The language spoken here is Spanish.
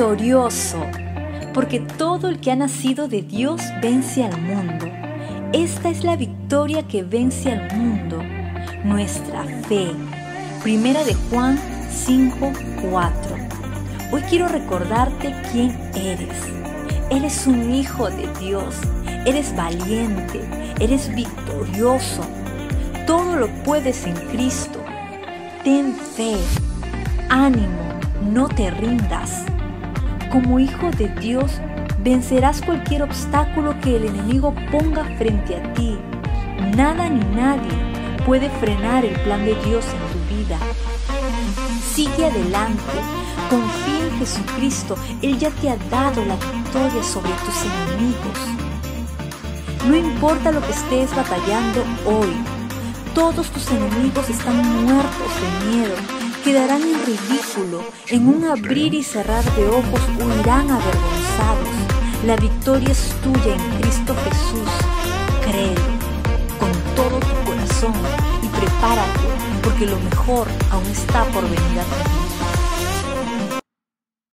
victorioso, porque todo el que ha nacido de Dios vence al mundo. Esta es la victoria que vence al mundo, nuestra fe. Primera de Juan 5:4. Hoy quiero recordarte quién eres. Eres un hijo de Dios, eres valiente, eres victorioso. Todo lo puedes en Cristo. Ten fe, ánimo, no te rindas. Como hijo de Dios, vencerás cualquier obstáculo que el enemigo ponga frente a ti. Nada ni nadie puede frenar el plan de Dios en tu vida. Sigue adelante, confía en Jesucristo, Él ya te ha dado la victoria sobre tus enemigos. No importa lo que estés batallando hoy, todos tus enemigos están muertos de miedo, quedarán en ridículo, en un abrir y cerrar de ojos huirán avergonzados. La victoria es tuya en Cristo Jesús. Créelo con todo tu corazón y prepárate porque lo mejor aún está por venir a ti.